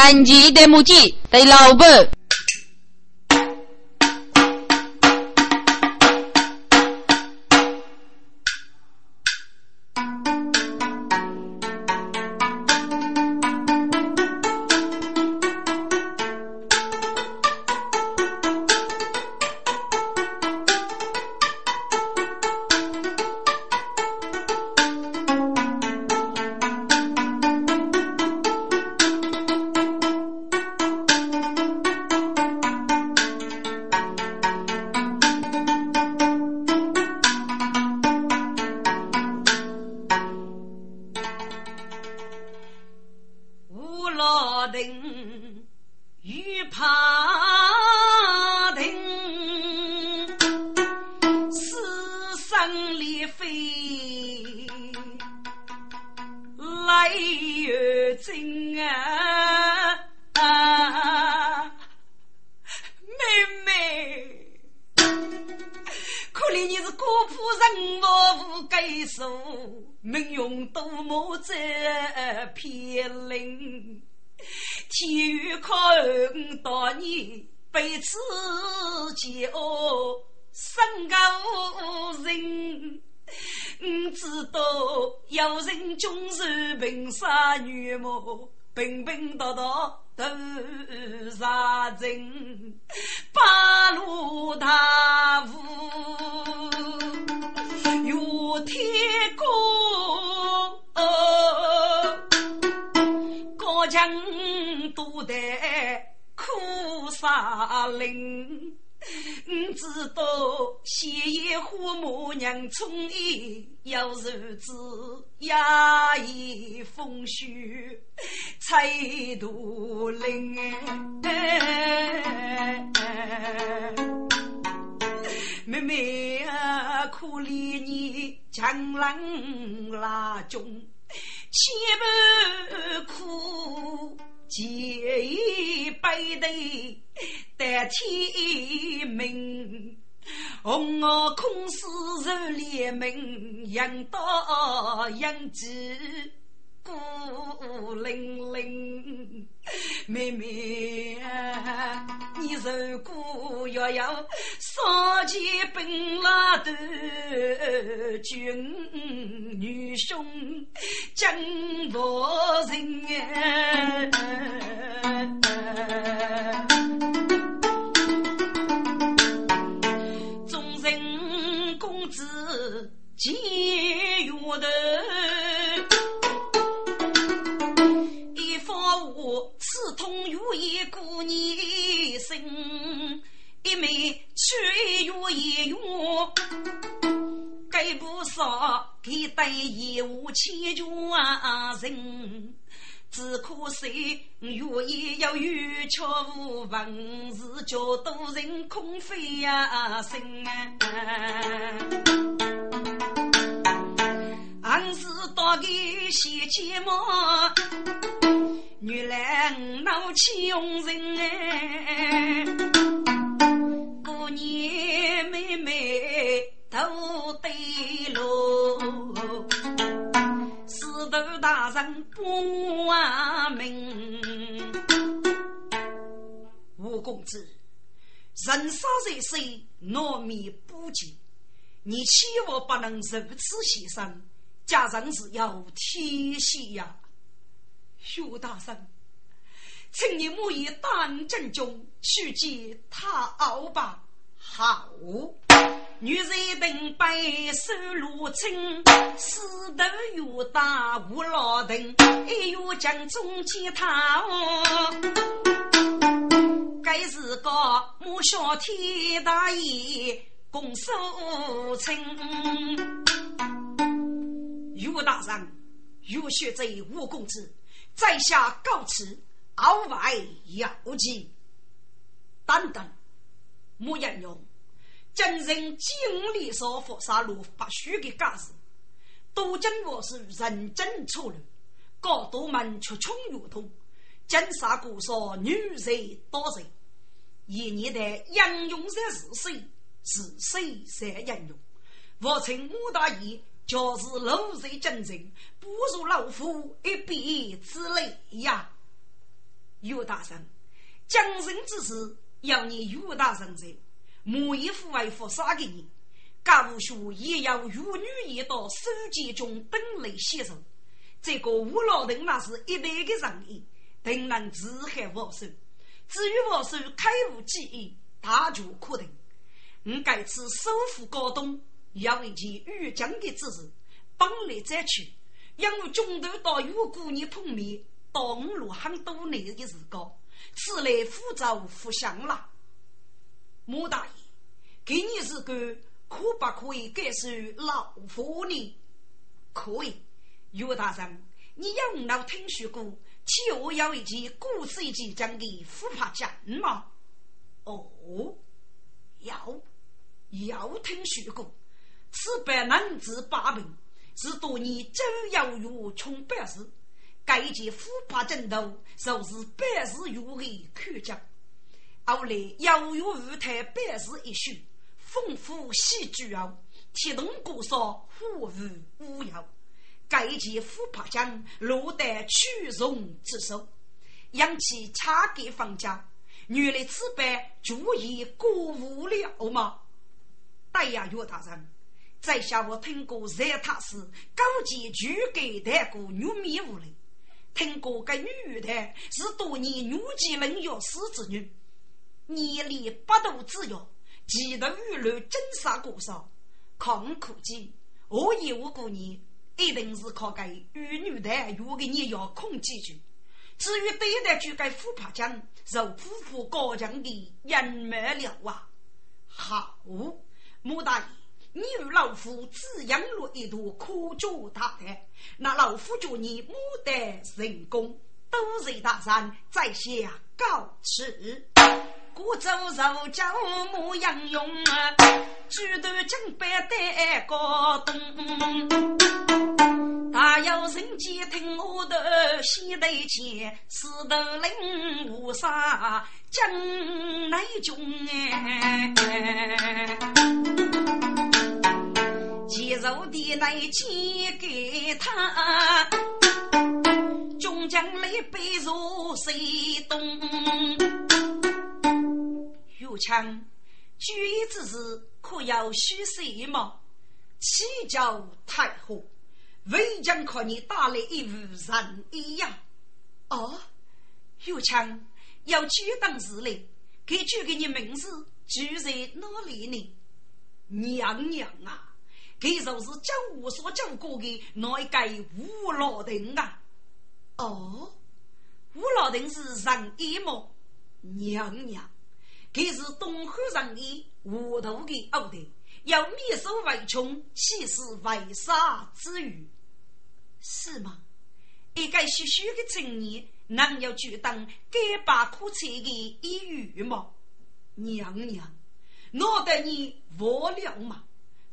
三级的母鸡对老婆。有人终是平沙原木，平平道道都沙尘；八路大雾有天公，高墙堵得苦沙林。你知道，鲜叶花母娘宠爱要日子，压抑风雪采杜林。妹妹啊，可怜你江郎拉中，千般苦。借一杯对代天命，红袄空丝如连门，杨刀杨枝孤零零。妹妹啊，你如果要有少钱本拉的军女兄，将我人众人公子皆月头。刺痛如一姑娘心，一枚去如一月，给不少给带一无千家人，只可惜月夜要月缺无文字，叫多人空飞呀心俺是到底写寂寞。原来我闹穷人哎，过年妹妹都对路，四头大人不完命。吴公子，人生在世，难免不及，你千万不能如此牺牲，家人是要天惜呀。薛大圣，请你莫以当正中去见他熬吧。好，女人等白手如青，四头又大无老等，一月将中见他。该是个莫小天大爷共守城。岳大人，岳学贼吴公子。在下告辞，傲外要紧。等等，莫言用，真人经历所佛杀戮不虚的架势，都经我是认真处理，高度们却穷如通。金沙古说女人多人，一年的应用在是谁？是谁在应用？我称吴大爷。就是露水真人，不如老夫一臂之力呀！岳大人，将人之事要你岳大人在，莫一副为佛杀给你。家务书也要与女一道书记中等类写成。这个吴老人那是一代的人义，定能自害我手。至于我手开悟记忆，大局可定。我该次收复高东，要一件御将的之事，帮来再去。因为中途到与姑娘碰面，到五路很多年的时光，此来福州福乡了。穆大爷，给你是个可不可以改受老夫呢？可以。岳大人，你有没听说过？且我有一件故事一件讲的虎爬讲吗？哦，有，有听说过。此百男子八名。是多年周游于穷百事，该件虎爬枕头，就是百事有的口讲。后来游于舞台百事一宿，丰富戏剧哦，提动过少，虎舞无忧。该件虎爬奖落得曲荣之手，扬起差给房价。原来此般足以过无了吗？对呀，岳大人。在下我听过在他是高级举给带过玉米屋里，听过个女的是多年女技能药师之女，年龄八度之遥，几度雨露真杀过少，看可见，我以我过年一定是靠个玉女的有给你要控几句。至于对待就该虎爬江，受夫妇高强的隐瞒了啊！好，穆大爷。你与老夫只养了一朵可掬大的，那老夫祝你牡丹成功，多谢大山在下告辞。古走肉叫牧羊用，举头金杯戴高东。大有人间听我的西头前，石头岭无啥江南中哎。肌肉的来钱给他，中将来背入谁东？岳强，举一之事可要许谁吗？启教太后，为将可你打来一副人一样。哦，岳强要举当时嘞，给举给你名字，举在哪里呢？娘娘啊！给就是讲我所讲过的那一个吴老亭啊！哦，吴老亭是人一么？娘娘，给是东汉人的无头的后代，要灭手为穷，气势为杀之余？是吗？一个虚虚的青年，能有举当改把苦菜的一语吗？娘娘，我得你无了吗？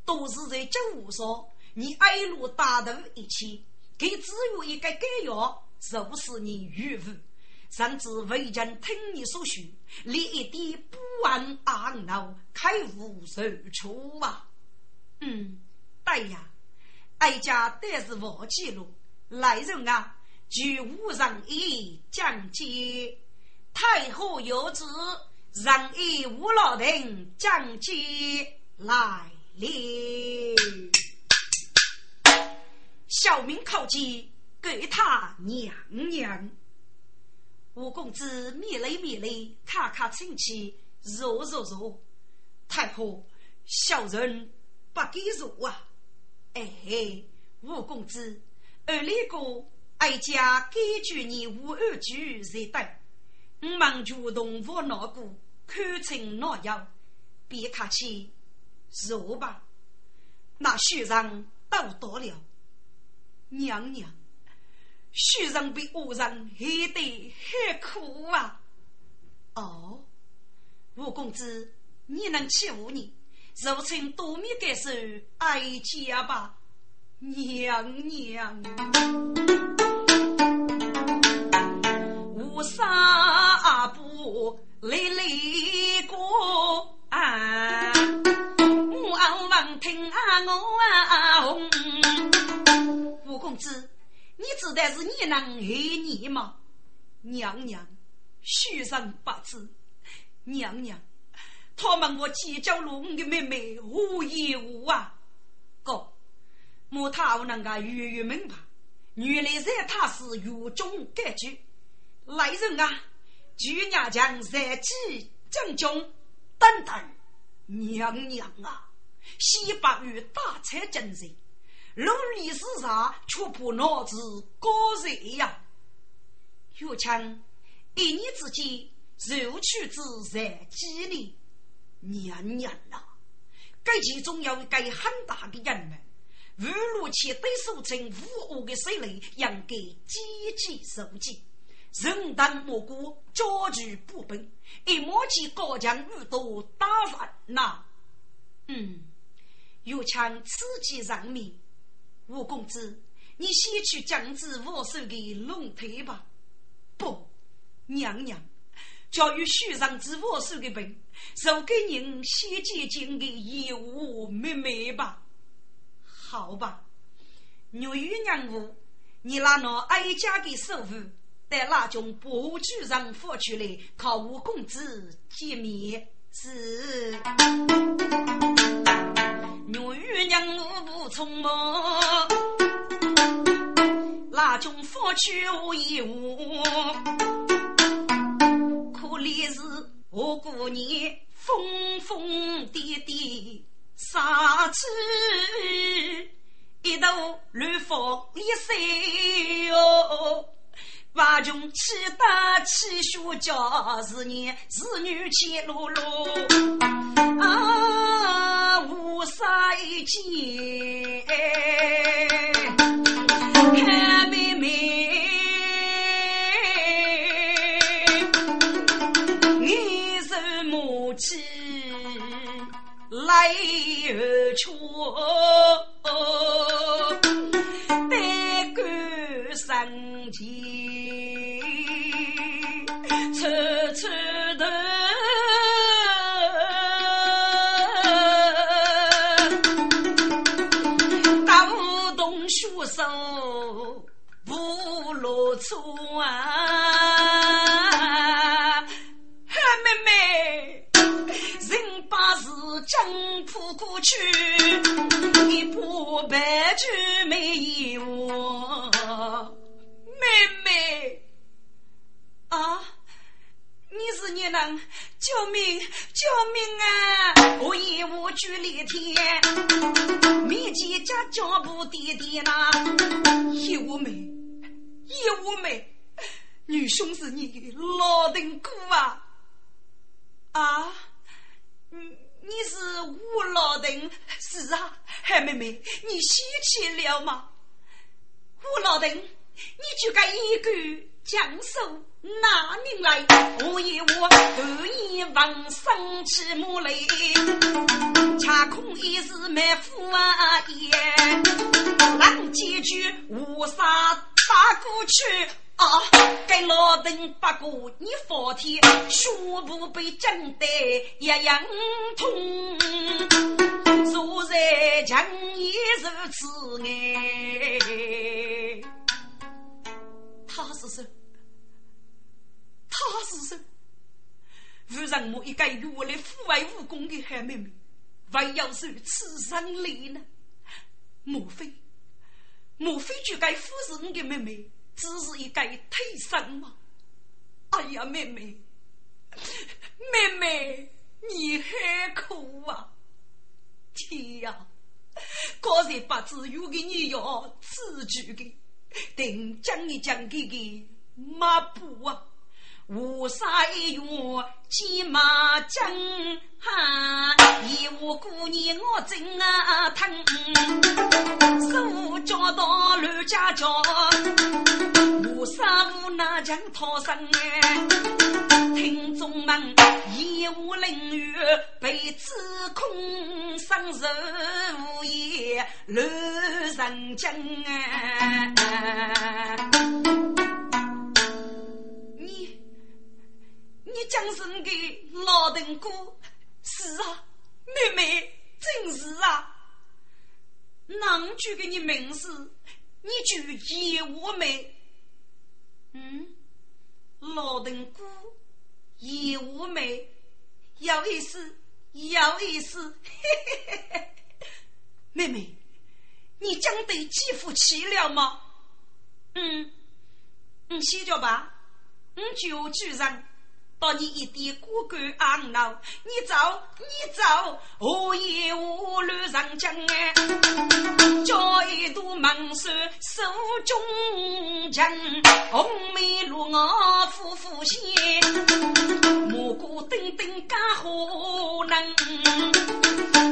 都是在江湖上，你挨路打头一起，给只有一个解药，就是你迂腐，甚至为人听你所说，连一点不安安闹，开悟受处啊！嗯，对呀，哀家但是忘记了，来人啊，据无人意讲解，太后有旨，让一吴老人讲解来。哩，小民叩见，给他娘娘。五公子面累面累，卡卡亲气，弱弱弱。太后，小人不敢入啊！哎，五公子，二里哥，哀家感觉你无二句在等。我忙主动我脑骨，看清脑药，别客气。说吧，那徐人都多了。娘娘，徐人被恶人害得很苦啊！哦，吴公子，你能欺负你，就请多米感受哀家吧。娘娘，无啥不累累过啊！听啊我啊红，吴公子，你知道是你能害你吗？娘娘，虚上不知，娘娘，他们我结交了我的妹妹无言无啊，哥，莫他无能个月月明白，原来在他是狱中改局，来人啊，举娘将在即将军等等，娘娘啊，西北与大才真人，如历史上却不脑子高人呀，岳强。一年之间，入去之在几里，娘娘啊！该其中有一个很大的人们，无论其对手成无恶的势力，应该积极收集。人当莫过家具不本，一摸起高墙遇到打翻呐。嗯，有枪刺激人民，吴公子，你先去将之我手的龙腿吧。不。娘娘，教育书上之我手的本，授给您先接近的义务妹妹吧。好吧，女与娘夫，你拿那哀家的手斧，在那种薄具上放出来，靠吴公子见面是。女玉娘夫匆忙，那种放去无义务。可怜是我姑娘疯疯癫癫杀去一头乱风一岁哟，万穷气大气血家是年子女气落落啊无杀一件看妹妹。起来而去，百官升天，处处头，大武东学手不落错啊！江浦过去，一步白驹没有。救命救命啊！我一无举立天，面前家脚步滴滴呐。叶无梅，叶无梅，女兄是你老丁哥啊！啊，你。你是吴老丁，是啊，海妹妹，你想起了吗？吴老丁，你就该一个将手拿命来，我一我半夜望生起母来，恰空一时没福啊爹，让结局无杀打过去。啊！给老邓八个，你放天，胸部被震得一样痛。坐在墙也如此哎。他是谁？他是谁？无人我一个原来父爱无功的好妹妹，还要受此生累呢？莫非？莫非就该服侍你的妹妹？只是一个替身吗？哎呀，妹妹，妹妹，你很苦啊！天呀，果然不知有个你要自举的，等讲一讲给个马步啊！无杀一月金马将，一无姑娘我真啊疼，手交到乱家家，无杀无那将逃生哎，听众们一无凌月被指控生受无言乱人将哎。你讲是你的老邓哥，是啊，妹妹真是啊。郎举给你名字，你就叶我妹。嗯，老邓姑也无美，有意思，有意思。妹妹，你将得继父起了吗？嗯，嗯，先着吧，嗯，就居然。把你一点骨干昂闹，你走，你走，我也无路上江哎，叫一朵猛兽手中枪，红梅路我夫妇先，蘑菇丁丁干何能？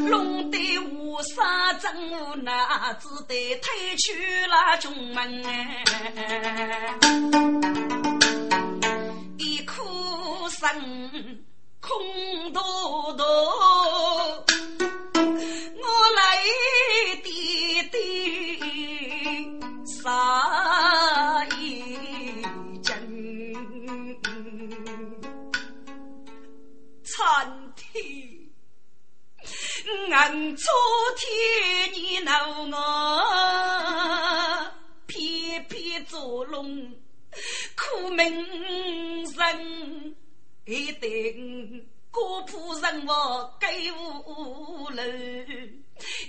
龙队无杀真无奈，只得退去了中门一哭。身空多多，我来点点杀一针，苍天，俺昨天你闹我，偏偏做龙苦命人。一定国破人我该无楼，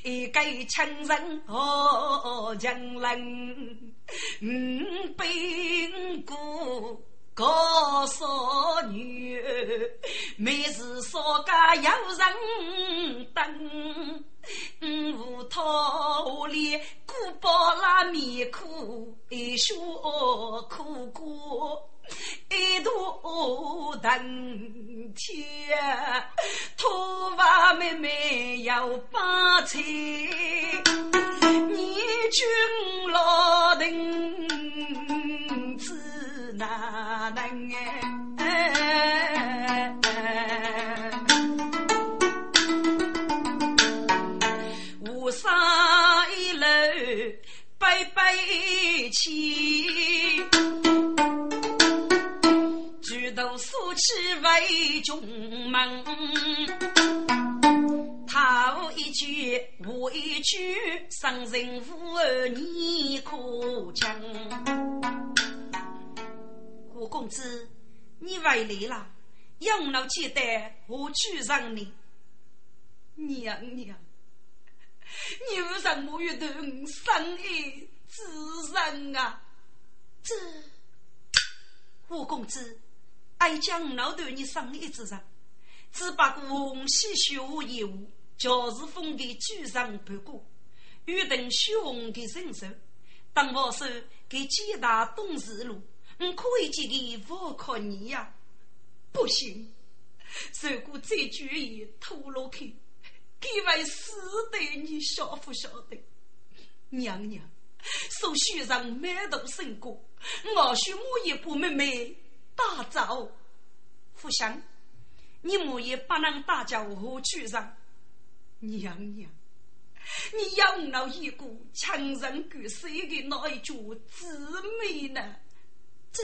一个亲人何强人？五百五高少女，每日少家有人等。五套里古包拉面苦，一宿苦过。一度等天，头发妹妹要把菜，你君老等哪能哎？五山一楼拜拜起。都竖起为中门，他一句我一句，生人无儿你可讲。胡公子，你回来了，养老接待我举上你。娘娘，你为什么要对我生意之人啊？这胡公子。爱将老对你生意之上，只把个红喜血业务，就是封给举上不过，欲等血红的人手，当我手给几大董事路，我可以借给我靠你呀！不行，如果这句言吐露去，给为死的你晓不晓得？娘娘，手续上满头生过，我许我也不妹妹。大早，福相，你莫也不能大叫何去上？娘娘，你养了一个强人骨髓的那一句姊妹呢？这，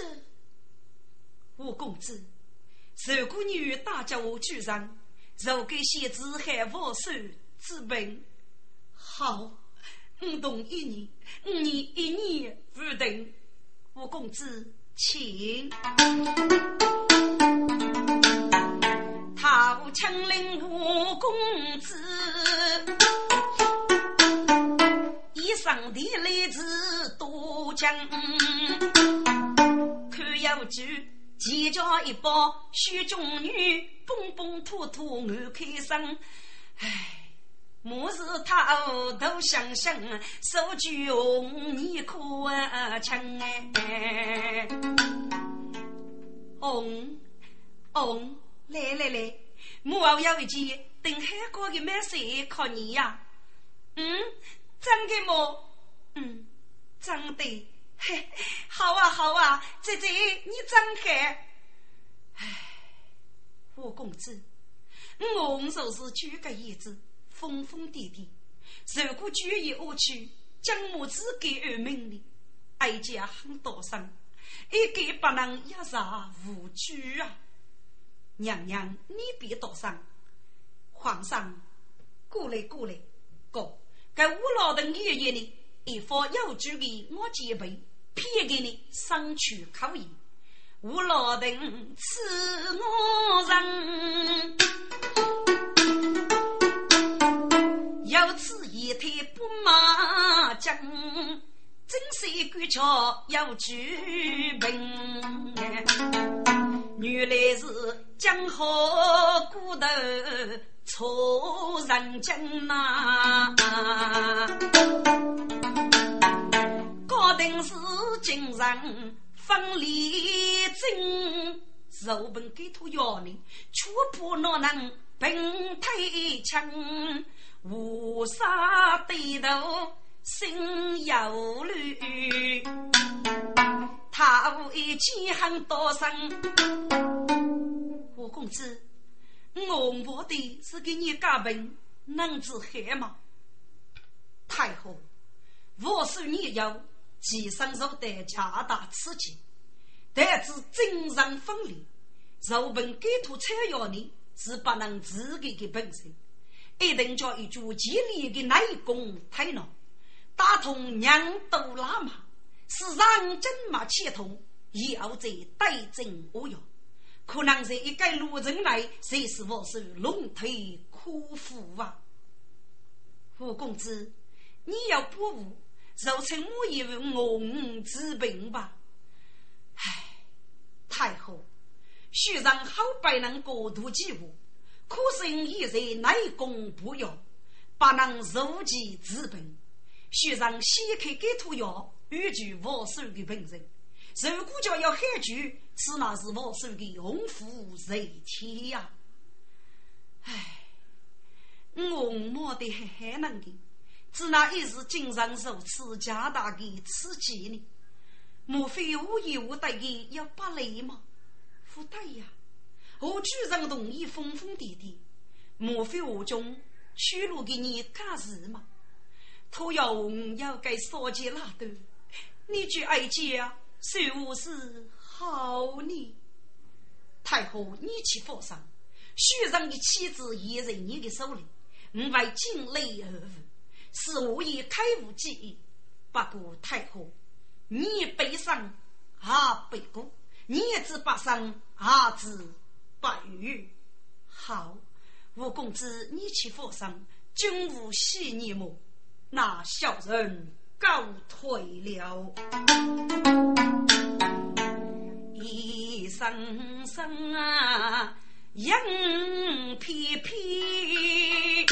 五公子，如果你大叫何去上，就给先子海我手之本。好，我同意你，你一年不等，五公子。请，陶青林五公子，一生的来自多江，看有句，骑着一帮雪中女，蹦蹦突突我开声，唉。莫是他都想想，手举红泥可枪哎，红红来来来，莫要一件等海哥的满水靠你呀，嗯，真的吗？嗯，真的，嘿，好啊好啊，姐姐你真开，唉，五公子，我红手是举个叶子。疯疯癫癫，如果决意下去，将母子给儿命令，哀家很多声，一个不能一杀无惧啊！娘娘，你别多声，皇上，过来过来，哥，该吴老的爷爷呢？一副有主的我戒备，骗给你上去可以。我老丁赐我人，有此一推不马将，真是官桥有举兵。原来是江河古头错人精呐，高定是精神。分离真，肉本给土要你，却不能能平推枪，无杀对头心有虑，他无一气很多声。五公子，我我的是给你加本，能治害吗？太后，我是你有。其身受的加大刺激，但是精神分裂，肉本给土采药呢，是不能自己的本身，一定叫一句激励的内功太浓，打通娘都拉马，是让真马切通，要在对症无药，可能在一个路程内，谁是我是龙腿苦服啊？吴公子，你要不误。就称我一为我治病吧。唉，太后，虽然好百能过度疾苦，可生一人内功不药，不能如疾治病。虽然先开给涂药，预具我手的本人。如果叫要害惧，此那是我手的用夫人体呀。唉，我没得还还能的。只那一时精神受此加大的刺激呢？莫非无意无得的要拔雷吗？不对呀！我居然同意疯疯癫癫，莫非我中取路给你干事吗？他要要该少见那段，你就爱讲，谁无是好呢？太后，你去佛上，徐让的妻子也在你的手里，我为尽力而为。是我已开悟记忆，不过太后，你悲伤啊悲过，你也知悲伤啊知不语。好，吴公子，你去佛上，君无戏你么？那小人告退了。一声声啊，迎皮皮。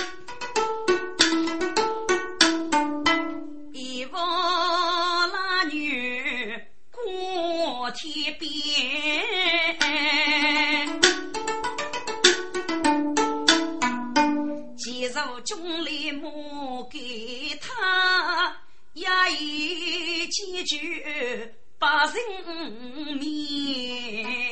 天边，既如中里莫给他，也已几句把人面。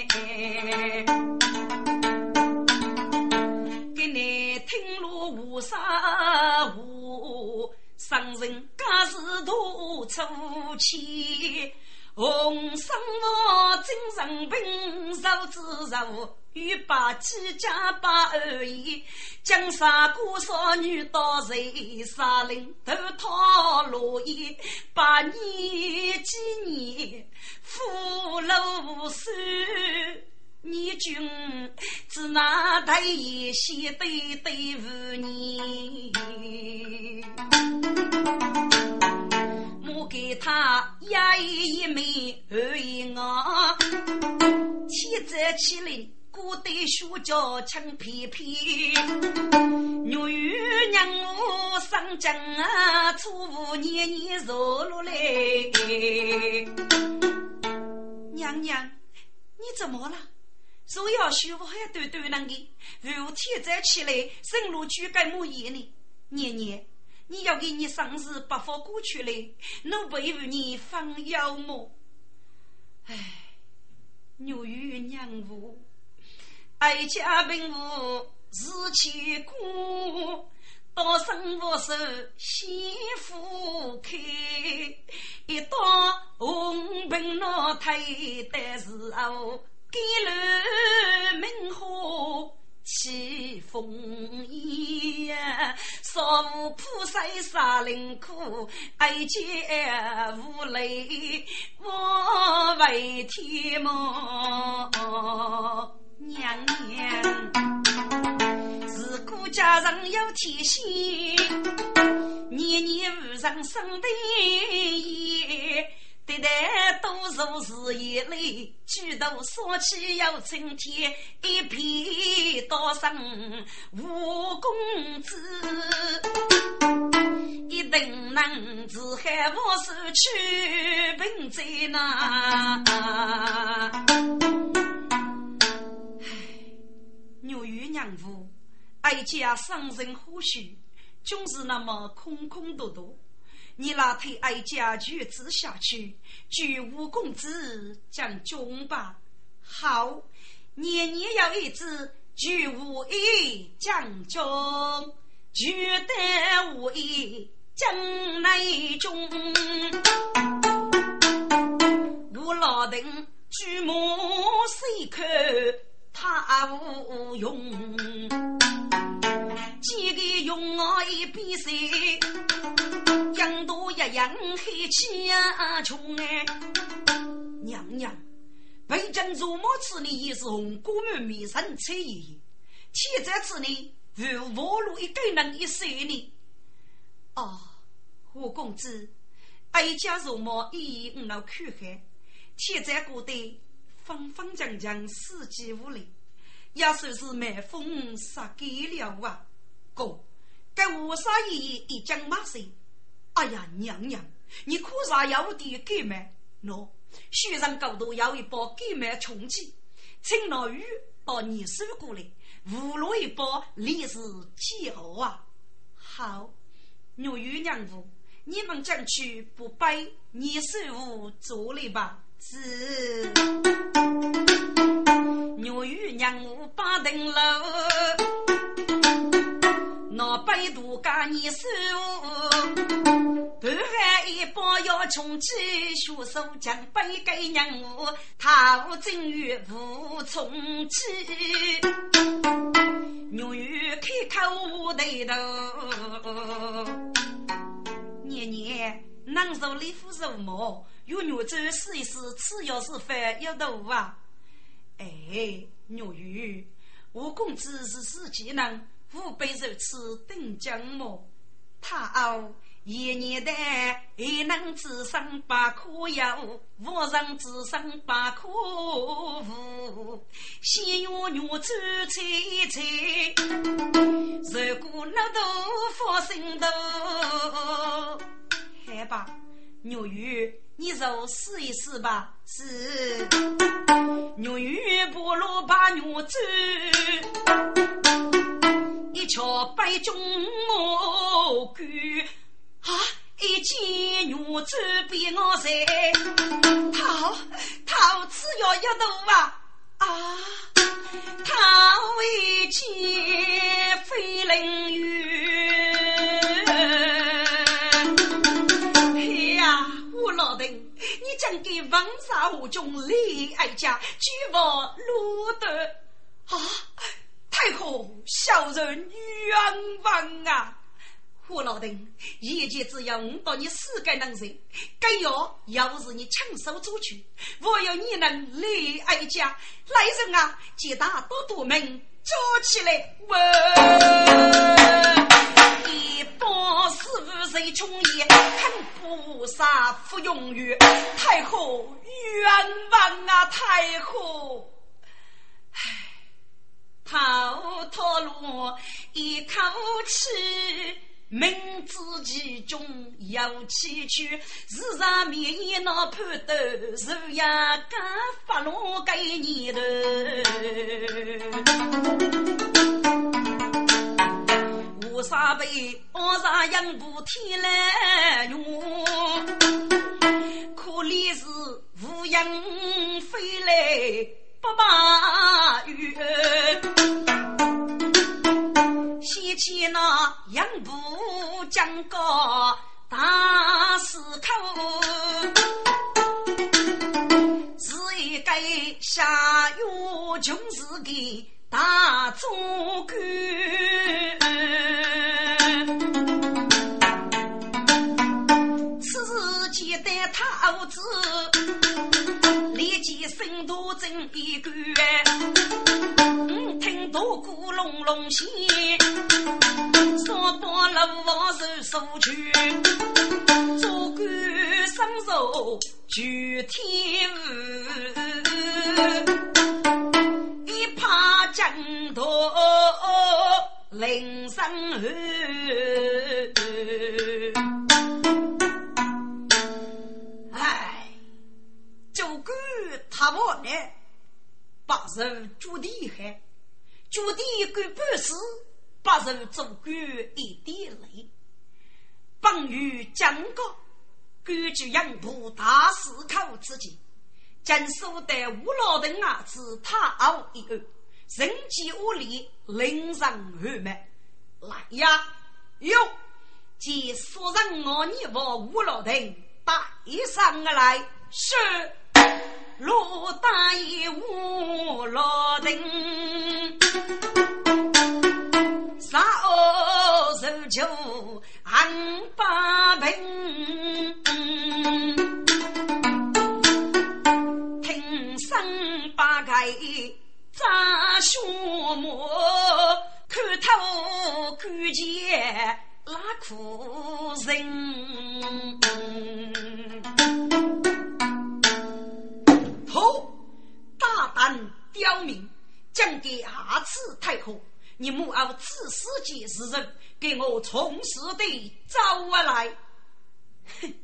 之受，欲把几家把而已。江山过少女到谁杀人头套落叶，百年几年福禄无数，你君只拿台言先对对无你。给他压一一枚二一我，天在起来，古代书教枪皮皮，女儿娘我上江啊，初五年年坐落来。娘娘，你怎么了？若要学我还短短那个，如天在起来，生路去干么嘢呢？年年。你要给你生日不发过去嘞，奴为为你放妖魔。唉，牛与娘夫，哀家并无日前过，到生活时幸福开，一到红盆老太的时候，给了门花。起风烟，少我菩萨杀灵苦，哀见无泪，我为天母。娘娘，自古佳人有天心，年年无上生的也。对待多如是一类，举头说起有春天，一片刀声无公子，一定能自害我手去平灾呐！唉，牛玉娘夫，哀家生人何须，总是那么空空洞洞。你那推哀家去子下去，举五公子将军吧。好，年年要一支举五一将军，举得五一将内中。我老邓举目细看，他无用。几个用我一比赛，样多一样黑气啊穷哎！娘娘，北京如毛此里也是红姑母迷神彩衣，现在此里如活路一个人一岁呢。哦，五公子，哀家如毛一五老看海，现在过得方方将将，四季无力，也算是满风杀给了啊！哥，给五杀爷爷一讲马谁？哎呀，娘娘，你可啥要的给买？喏，学生高头要一包给买充气，请老雨到你手过来，五路一包历史记号啊！好，牛玉娘夫，你们将去不背你手无做了吧？是。牛玉娘夫八等楼。那百度干你手，半海一包要穷起，学手将背给娘我，他正月无从起，牛鱼开口对头，年年能受里夫肉毛，有女子试一试，吃药是饭要多啊！哎，女鱼，我公子是死技能。吾辈如此等将么？他傲一年的还能只生八颗药，无人只生八颗五。先用牛煮菜菜，如果那豆腐心头，好吧，女鱼，你就试一试吧。是牛鱼不如把牛煮。一瞧白中毛狗啊！一见女子比我帅，讨讨只要一头啊啊！讨一见飞灵雨。你讲给王沙武中李爱家举报路的啊！太后，小人冤枉啊！胡老邓，一切只要我到你死该能行，该要要是你亲手做去，我要你能来哀家。来人啊，接大多多门抓起来！谁穷也，恨菩萨不永远。太后冤枉啊！太后。唉逃脱路一口气，明知其中有崎岖，日上面一那判斗，如呀敢发落给你的。无啥被我上养不天来用，可怜是无影飞来。不把雨，掀起那杨步江高大石口，是一个下雨穷是个大总官，此间的桃子，立即身多正一个，嗯，听到鼓隆隆响，上把了房是收去，做官生手举天。一怕江头铃声吼。他我呢，把人做厉害，做的干办事，把人做官一点累。本于讲告，根据杨部大思考之际，将所得五老的儿子他傲一二，人机无力，令人耳目。来呀，哟，即所人我你我五老等带上来是。罗大爷无老丁，啥哦受酒俺八平，声八开扎血沫，看头看见拉苦人。大胆刁民，将给阿次太后，你母后自私节之人，给我从实的招过来。哼！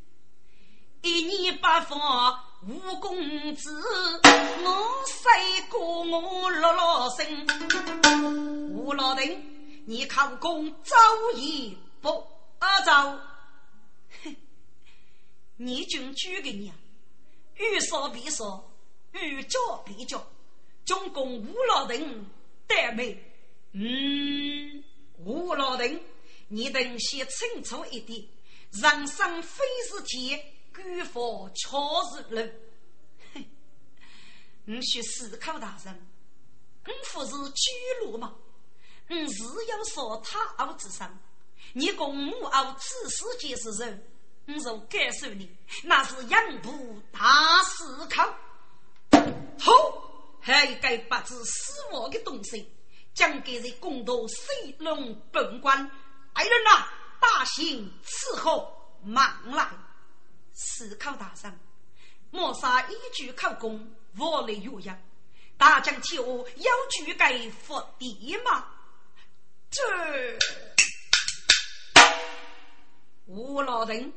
一年八方吴公子，我谁过我落落身？吴老丁，你考功早已不早。哼！你军举给你，欲说必说。欲教必教，总共吴老人得没？嗯，吴老人，你等先清楚一点。人生非是天，官佛却是人。哼，你学思考大人，你不是居罗吗？你是要说他傲之上，你公母傲自私皆是人。你若感受你，那是养不大思考。好，还有该不知死亡的东西，将给人公道水龙本官。来人呐，大刑伺候，忙来！思考大人，莫杀一举口供，我来岳阳。大将替我要举该伏地吗？这吴老人，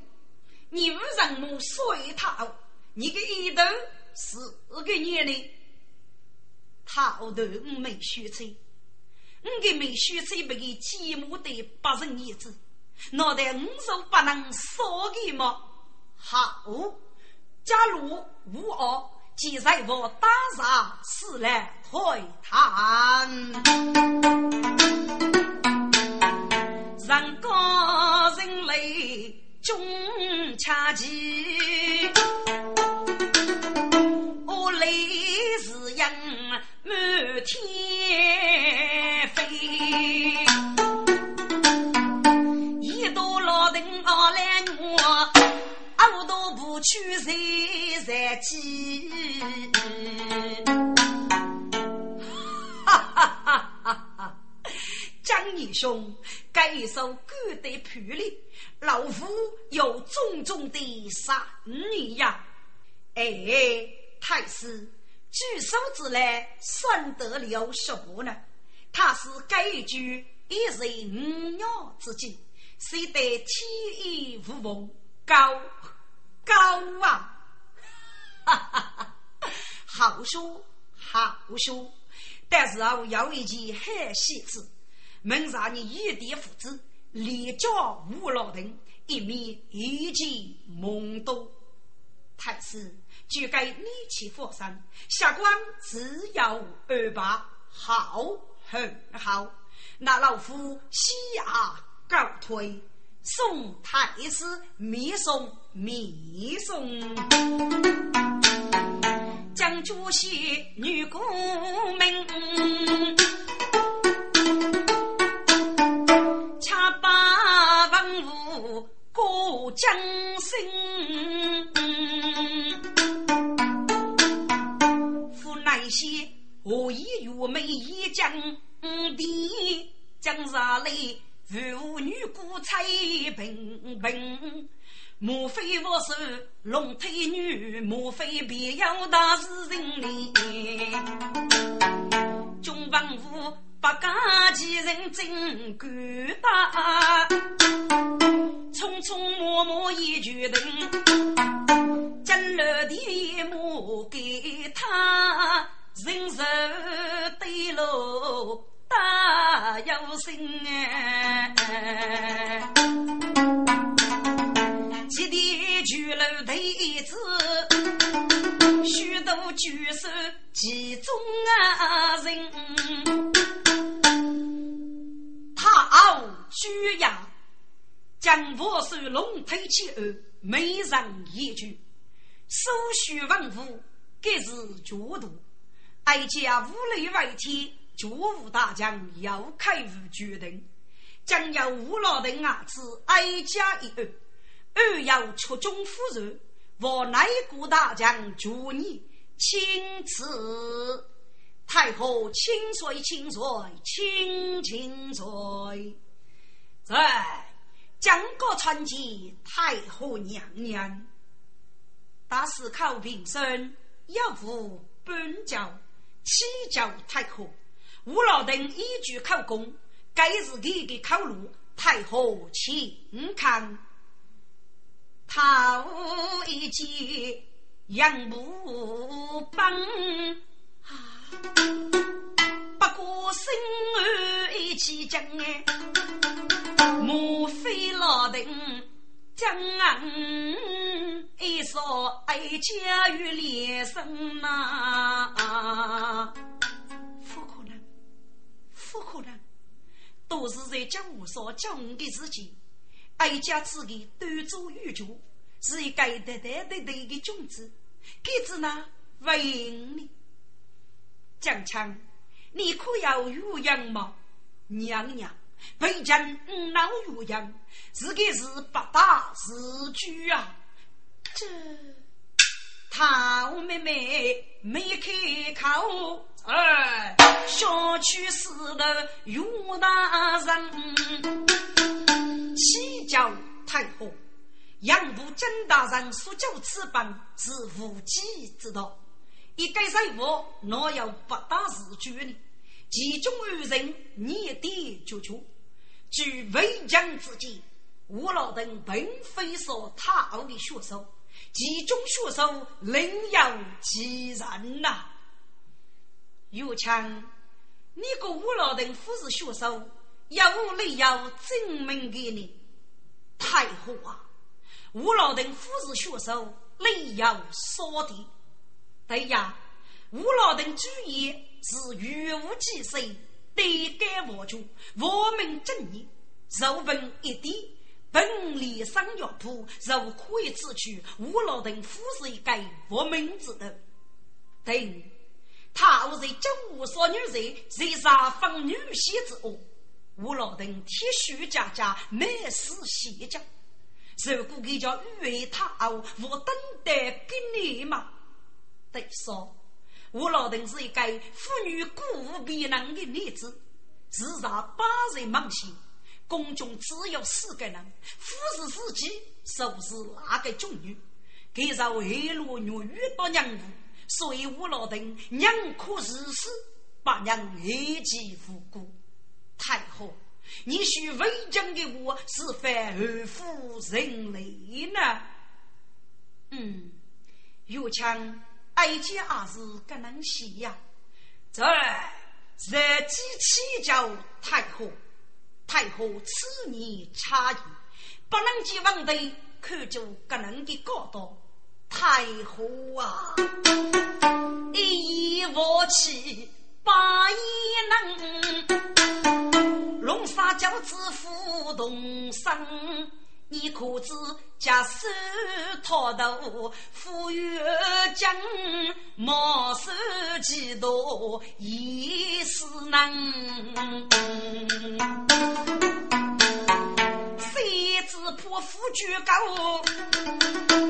你无人母随他，你个一头。是个年龄，他后头没学车，我给没学车，不给继母的八人儿子，脑袋五手不能少给吗？好，假如无二，即在我打上死来退堂，人高人累中恰吉。雷是鹰满天飞，一朵老丁熬来我，我都不去谁在记。哈哈哈哈哈！江义兄，该一首歌的魄力，老夫有重重的赏你呀！哎。太师，举手之劳，算得了什么呢？他是该局一人五鸟之计，虽得天衣无缝，高高啊！哈哈哈！好说好说，但是啊，我有一件好喜事，门上你一点父子，连叫吴老人，一面一见梦多。太师。就该你去佛山，下官只要二把好很好。那老夫西牙告退，送太师密送密送将军些女工们，恰把文武过江生。夫乃些何以愚梅一将敌，将上来，妇女姑才平平。莫非我是龙腿女？莫非别有大事人哩？中房府八家几人真敢打？匆匆忙忙一决定，将了的莫给他，人手对路大有心哎。几地巨楼对子，许多举手集中啊人。他傲举呀，将佛手龙推起后，没人一句。手续文武，各是角度。哀家无内外天，绝无大将要开无决定，将要五老等啊，子哀家一二。二要出中夫人，我乃顾大将祝你请赐太后清水清水清清水，在江国传奇太后娘娘，大事考平生要负本教启教太后，吴老等一举考功，该是你的考路，太后请看。他一见杨木帮。啊，不过生儿一起讲哎，莫非老邓将一说爱家与连生呐？不可能，不可能，都是在讲我说讲的事。情。哀家自己端坐御主，是一个代代代代的君子。给子呢，为你江强，你可要岳阳吗？娘娘，本将老岳阳，自己是不大自居啊。这，唐妹妹没开口，哎，小区死的岳大人。启教太后，杨步真大人所教此本是无稽之道。一改任务，哪有不大自觉呢？其中有人逆地决绝，据为将之计，吴老等并非所他傲的学手，其中学手另有其人呐。岳强，你个吴老等不是学手？要无理由证明给你，太后啊！吴老等夫是学手，理由说的。对呀，吴老等主意是愚无忌谁，对改我主，我们正义。若问一滴，本立商药铺，若可以自取。吴老等夫是一改我们之德。等他若在江湖少女人，谁杀风女婿之恶？吴老等铁血家家，乃是邪将。如果给叫与他傲，我等待给你吗？对说，吴老等是一个妇女孤僻能的女子，自上八人忙行，宫中只有四个人，夫是自己，收是那个中女？给着黑罗女遇到娘夫，所以吴老等娘可日死，把娘一起无辜。太后，你许为将的我是反而负人类呢？嗯，岳强，哀家也是个能写呀。这在机器叫太后，太后此年差异，不能及王队看着个能的高度。太后啊，一言我气，八言能。龙沙教子扶同生，你可知家手套头，富裕将毛手几多也是能。只怕夫君高，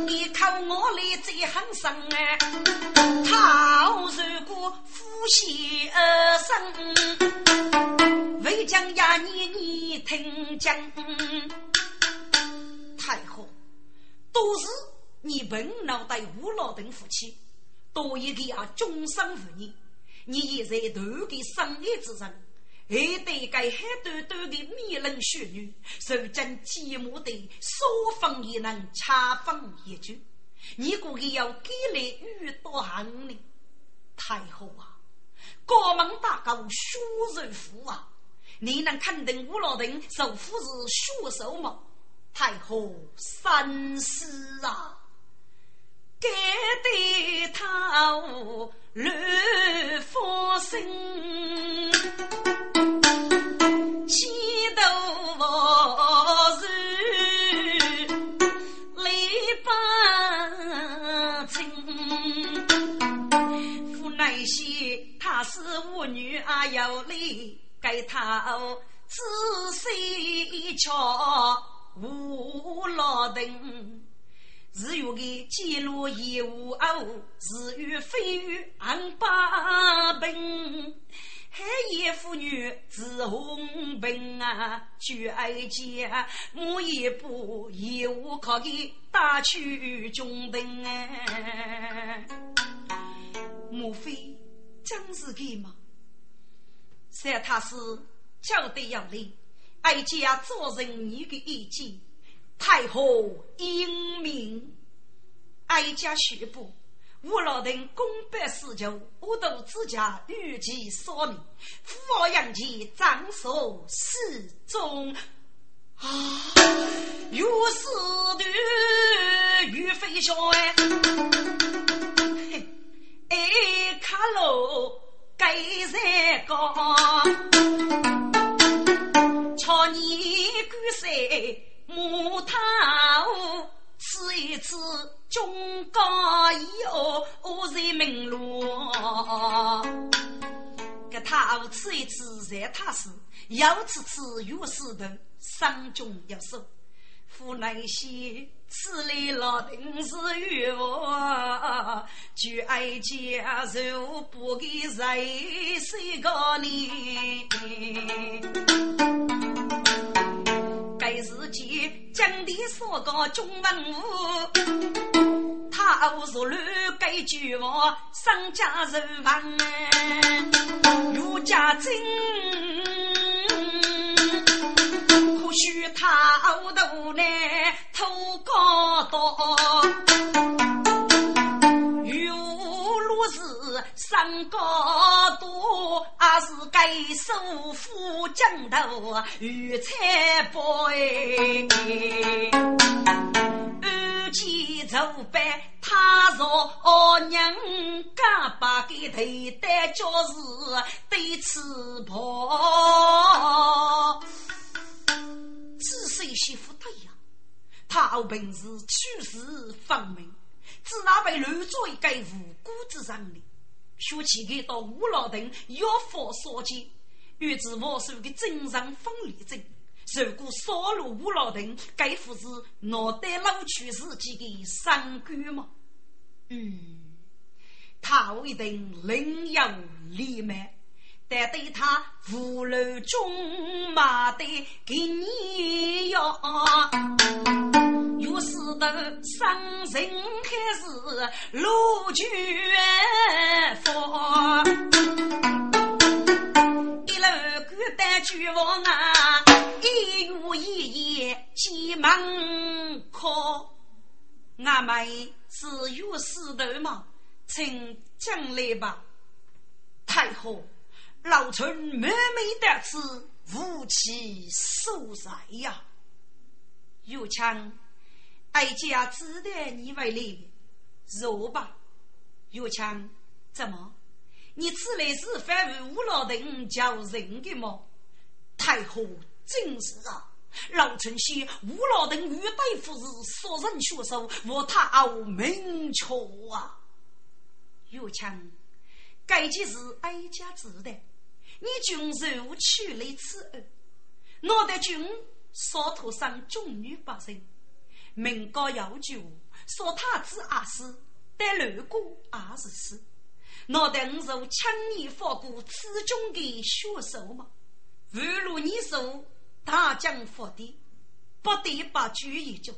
你靠我来最狠生哎！他如果夫喜而生，为将呀你你听讲，太后都是你本脑袋无脑等夫妻，多一个呀终身妇女，你也在头个生意之上。还得该海短短的美人淑女，受尽寂寞的说风也能恰风一句。你估计要给来遇到行呢？太后啊，高门大高，血肉富啊！你能肯定吴老人受夫是血手吗？太后三思啊！该对他无乱发心。千头佛是泪不清，父乃些他是我女儿有泪，给他仔细瞧无老等，是有个记录业务哦，是与非与安八本。黑夜妇女自红病啊，举哀家我也不义务可给打去中等啊，莫非真是给吗？说他是交代要来，哀家做人你的意见，太后英明，哀家宣布。吴老等公办事求，我都自家预计说明。父王杨继长守始终啊，有事的玉飞笑哎，哎卡喽盖山高，瞧你古色木头。此一次，中高以后，我在门路。给他此一次在他时，要次次有事的，伤中要守。父乃些此类老丁是冤枉，就爱家受不给谁谁个你。该是见江的所个中文武，他无说乱改句话，商家人亡儒家珍，或许他后头呢头高多。上高，还是该首富江头与财宝哎，二七走板，他若娘家把个头戴教是对吃婆，只是媳妇对呀，他平时处事方明，自然被乱做一个无辜之人哩。学起给到五老等要佛所见，欲知我是个正常分离症。如果烧了吴老等，该不是脑袋老去自己的三观吗？嗯，他一定另有理脉，但对他无路中马的给你要。有时的伤人还是路绝佛，一路孤单绝望啊，一月一夜急忙靠。俺们是有石头吗？请将来吧，太后，老臣每每得此无其所在呀，有枪。哀家只得你为礼，说吧，岳强，怎么？你此来是反为吴老等叫人的吗？太后真是啊！老臣系吴老等与大夫是所人学手，我他傲明确啊！岳强，该件事哀家知道，你君受取来此恩，我的君少头上众女百姓。民高要求，说他子阿是，但路过阿是死。脑袋五受枪你放过此中的血手吗？如如你说大将佛的，不得把主意就。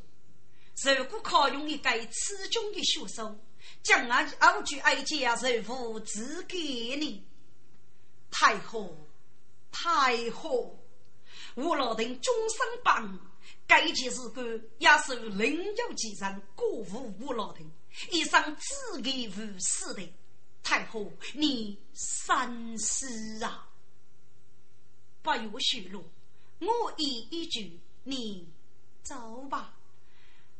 如果考用一个此中的血手，将俺傲举哀家人物赐给你，太后，太后！吴老丁终身棒，该件事干也是另有其人辜负吴老丁，一生至给无私的。太后，你三思啊！不要许诺，我一一句，你走吧。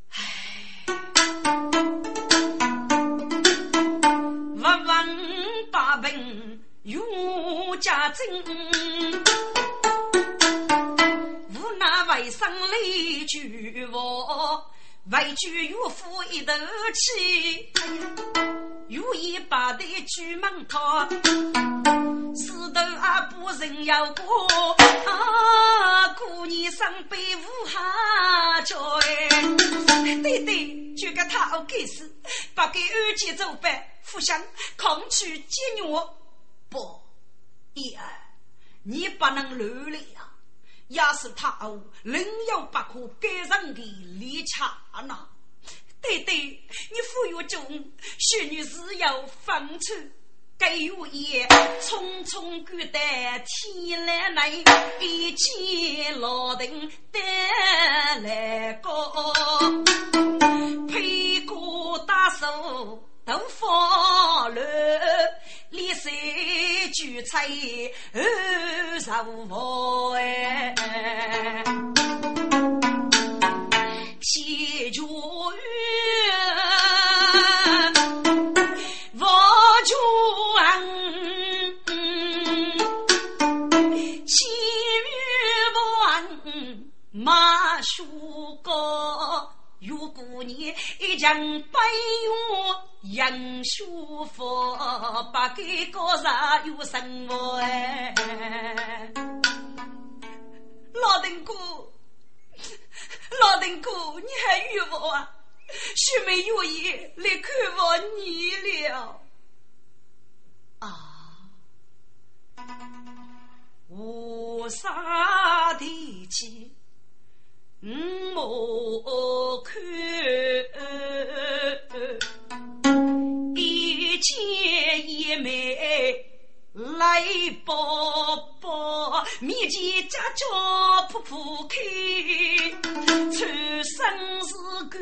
唉，万万把病有家珍，无奈为生累俱我。为举岳父一头气，有意把的举门套，石头阿不人要过，啊，过年生辈无哈叫哎，对对，就个他好该死，不给二姐做饭，互相抗拒节约，不，一儿，你不能乱来。要是他哦，另有不可改人的理查呢？对对，你富裕中，许女士要分出，该有也匆匆赶得天来来，一见老丁带来个，配过大手。都放了，立三句菜二十五哎，七绝月，王权，七月王马书高。如果你一将百元杨书福，不给个啥有什么哎？老邓哥，老邓哥，你还有我啊？许没愿意来看望你了啊！无啥的气。五莫看，一见一美来抱抱，面前家家铺铺开，穿生是干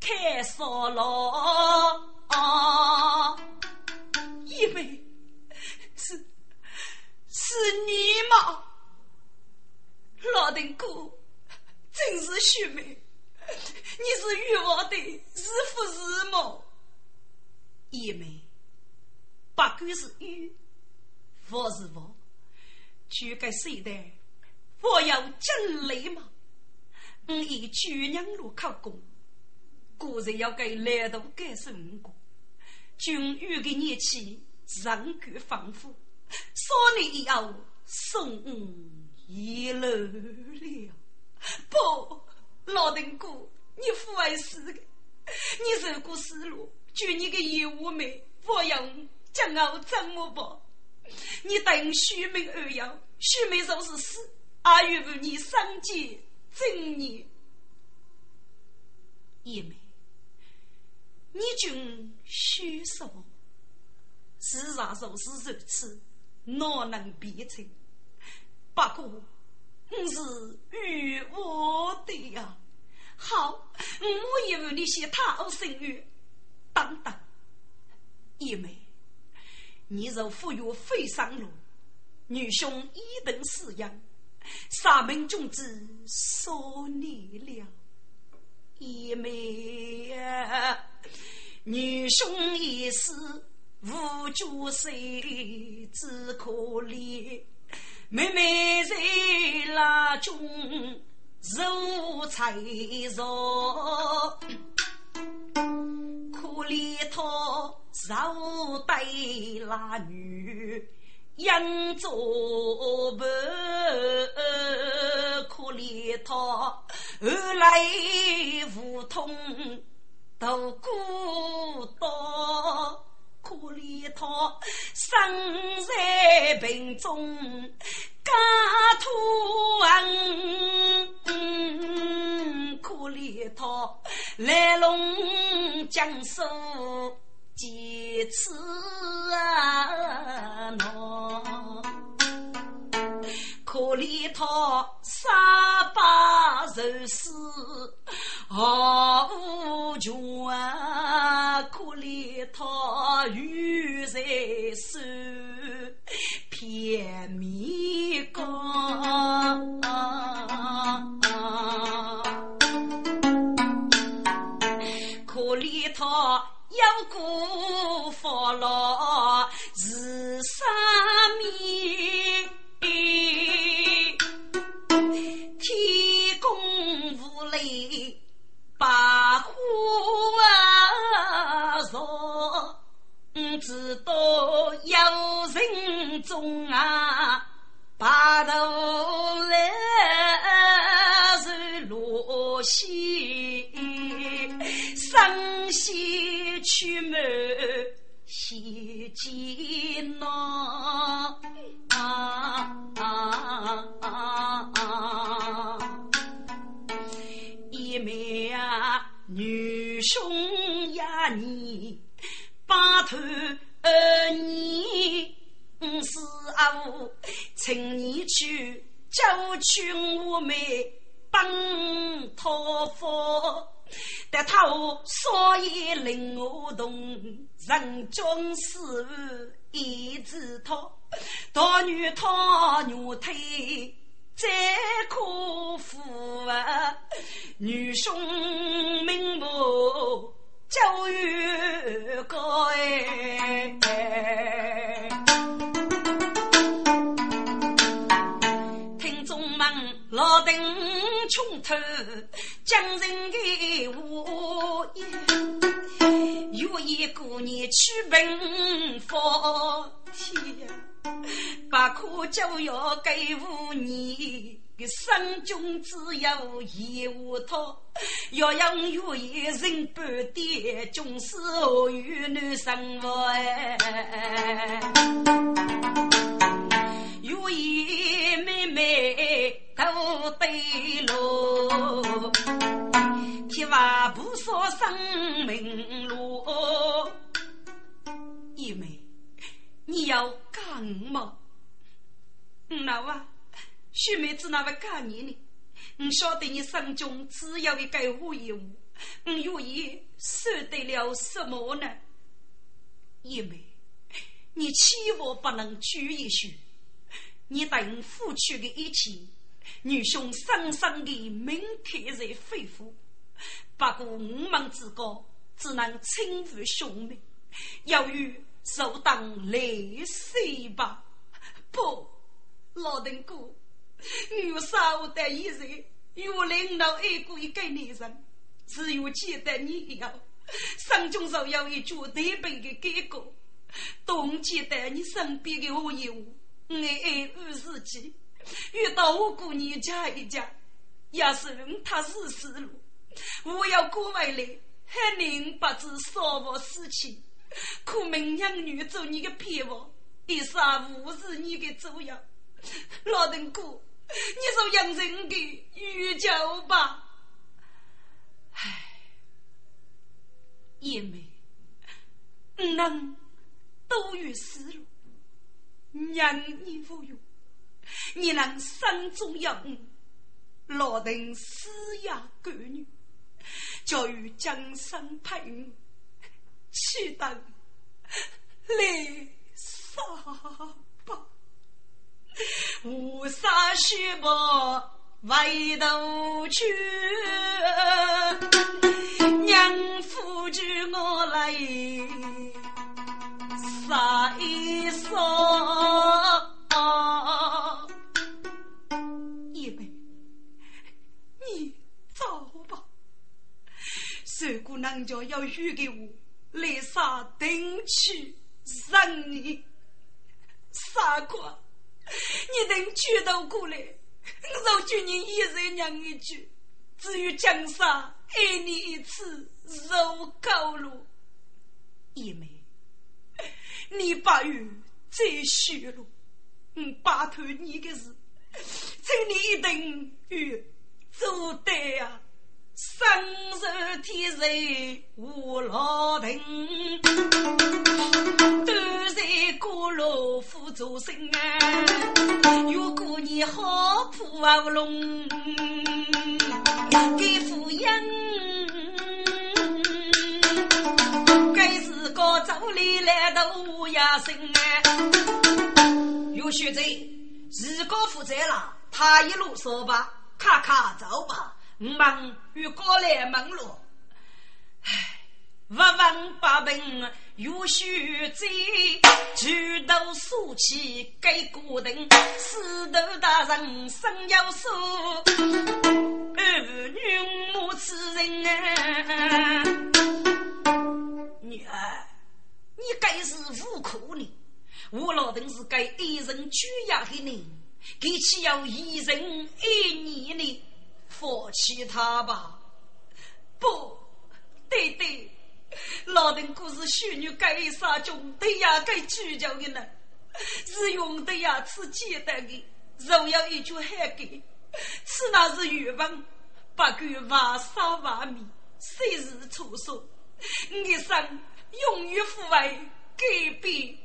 开烧了，一妹是是你吗？老丁哥，真是秀美！你是玉王的是福是魔？叶妹，不管是玉，或是佛，就该谁的？我要真累吗？我以九娘路考功，果然要给来度感受过。君玉的年气人格丰富，少年以后送我。遗漏了，不，老邓哥，你父爱死的，你受过死路，就你个业务妹，我用将我怎么办？你等徐明而要，徐明就是死，阿玉为你三界正念。叶妹，你君虚说，事实就是如此，哪能变成？不过，你是与我的呀。好，我也为你写他好生育。等等，叶妹，你若富有非上路，女兄一等饲养，三门种子说你了。叶妹呀，女兄一世无主谁，只可怜。妹妹在那中如菜肉，可怜她受对那女养着不，可怜她后来无通都孤单，可怜他身在病中，家徒恩，可怜他来龙江苏几次啊！可怜他三把肉丝毫无权！可怜他鱼在手片面干，可怜他有过法老是啥面？天公无泪把火啊烧，知道有人中啊把头来是落西，生西去门西见呐。啊啊啊啊！一妹啊，女兄呀，你把头儿你是阿五，请你去教训我妹帮托佛，但他所以令我动人中事务。一字托，大女他女腿再可夫啊，女兄就要给五年。个生中只有一无他，要养有一人半点，终是何与难生活哎。有一妹妹都对路。铁娃不说生命路，姨妹，你要干吗？那啊，徐妹子那位干你呢？我晓得你心中只有一个无一物，我愿意舍得了什么呢？姨妹，你千万不能拘一许，你等付出的一切，女兄深深的铭刻在肺腑。不过我们之高，只能称呼兄妹，要与受当累死吧。不，老邓哥，我少得一人，我领导爱过一个女人，只有记得你要，生中若有一句特别的感觉，当记得你身边的我有，我爱二自己，遇到我姑娘家一家，也是问他是死路。我要过回来，还能不知少我事情。可明娘女做你的偏房，一生无视你的左右。老邓哥，你说养人的玉娇吧？唉，叶妹，能都有思路，让你服用，你能心中有我，老邓死也干女。教育江山平，岂等 来杀？无杀须把回头去，娘夫助我来杀一杀。如果人家要许给我，来杀定去让你傻瓜，你等举头过来，我就你一人娘一句，只有江山爱你一次，受够了。叶妹，你把玉再续了，我拜托你的事，请你一定与做对呀。生受天寿无老定，端在锅炉辅助生啊。如果你好破啊龙，给夫人，该是个走里来的乌鸦声啊。有学者，如果负责了，他一路说吧，咔咔走吧。忙与过来忙碌，唉，不问八病有须知，举头竖起给固定，四头大人身有数，儿女母此人啊！女儿，你该是无苦呢，我老邓是该一人居养的人，给岂要一人一年呢？放弃他吧，不对对，老邓故事虚女该杀中，对呀该主角的呢，是用的呀，吃简单的，若要一句海给，此那是欲望，不管万杀万灭，谁是出手？一生永远不为改变。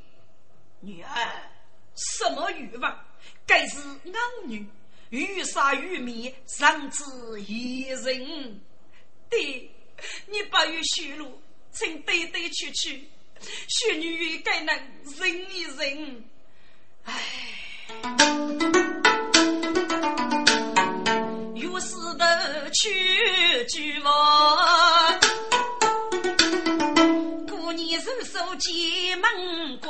女儿，什么欲望？该是俺女。欲杀欲灭，甚至一人。对，你不与虚路，请对对去去，雪女也该能忍一忍。唉，有事的去举我，过年人手进门过。